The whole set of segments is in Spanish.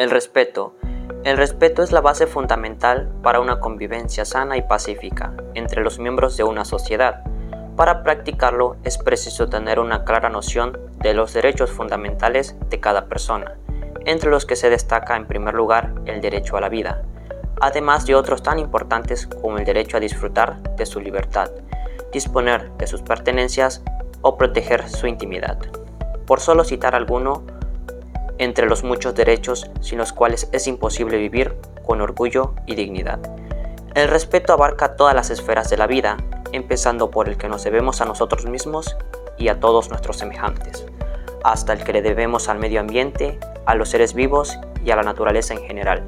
El respeto. El respeto es la base fundamental para una convivencia sana y pacífica entre los miembros de una sociedad. Para practicarlo es preciso tener una clara noción de los derechos fundamentales de cada persona, entre los que se destaca en primer lugar el derecho a la vida, además de otros tan importantes como el derecho a disfrutar de su libertad, disponer de sus pertenencias o proteger su intimidad. Por solo citar alguno, entre los muchos derechos sin los cuales es imposible vivir con orgullo y dignidad. El respeto abarca todas las esferas de la vida, empezando por el que nos debemos a nosotros mismos y a todos nuestros semejantes, hasta el que le debemos al medio ambiente, a los seres vivos y a la naturaleza en general,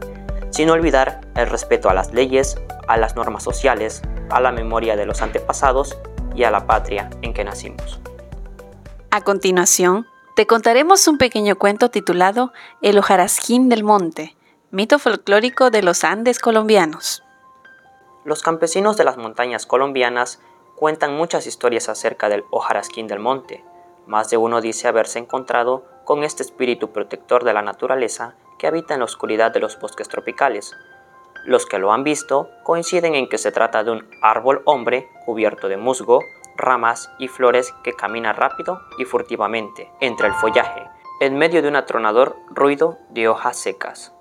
sin olvidar el respeto a las leyes, a las normas sociales, a la memoria de los antepasados y a la patria en que nacimos. A continuación, te contaremos un pequeño cuento titulado El hojarasquín del monte, mito folclórico de los Andes colombianos. Los campesinos de las montañas colombianas cuentan muchas historias acerca del hojarasquín del monte. Más de uno dice haberse encontrado con este espíritu protector de la naturaleza que habita en la oscuridad de los bosques tropicales. Los que lo han visto coinciden en que se trata de un árbol hombre cubierto de musgo, ramas y flores que camina rápido y furtivamente entre el follaje, en medio de un atronador ruido de hojas secas.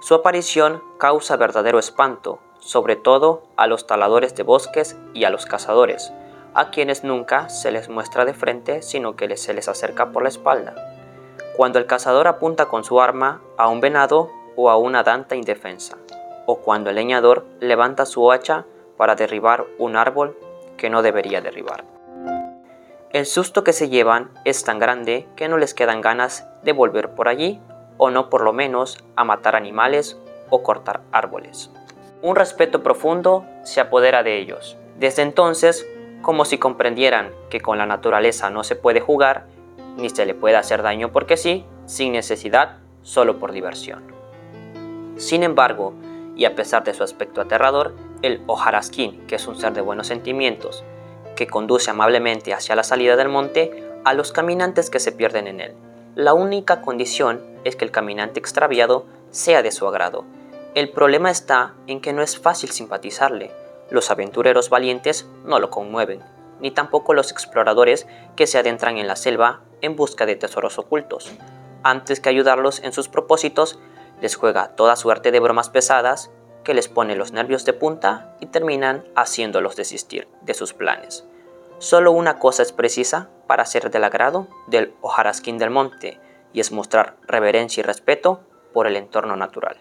Su aparición causa verdadero espanto, sobre todo a los taladores de bosques y a los cazadores, a quienes nunca se les muestra de frente, sino que se les acerca por la espalda cuando el cazador apunta con su arma a un venado o a una danta indefensa, o cuando el leñador levanta su hacha para derribar un árbol que no debería derribar. El susto que se llevan es tan grande que no les quedan ganas de volver por allí, o no por lo menos a matar animales o cortar árboles. Un respeto profundo se apodera de ellos. Desde entonces, como si comprendieran que con la naturaleza no se puede jugar, ni se le puede hacer daño porque sí, sin necesidad, solo por diversión. Sin embargo, y a pesar de su aspecto aterrador, el hojarasquín, que es un ser de buenos sentimientos, que conduce amablemente hacia la salida del monte a los caminantes que se pierden en él. La única condición es que el caminante extraviado sea de su agrado. El problema está en que no es fácil simpatizarle. Los aventureros valientes no lo conmueven, ni tampoco los exploradores que se adentran en la selva en busca de tesoros ocultos. Antes que ayudarlos en sus propósitos, les juega toda suerte de bromas pesadas que les pone los nervios de punta y terminan haciéndolos desistir de sus planes. Solo una cosa es precisa para ser del agrado del hojarasquín del monte, y es mostrar reverencia y respeto por el entorno natural.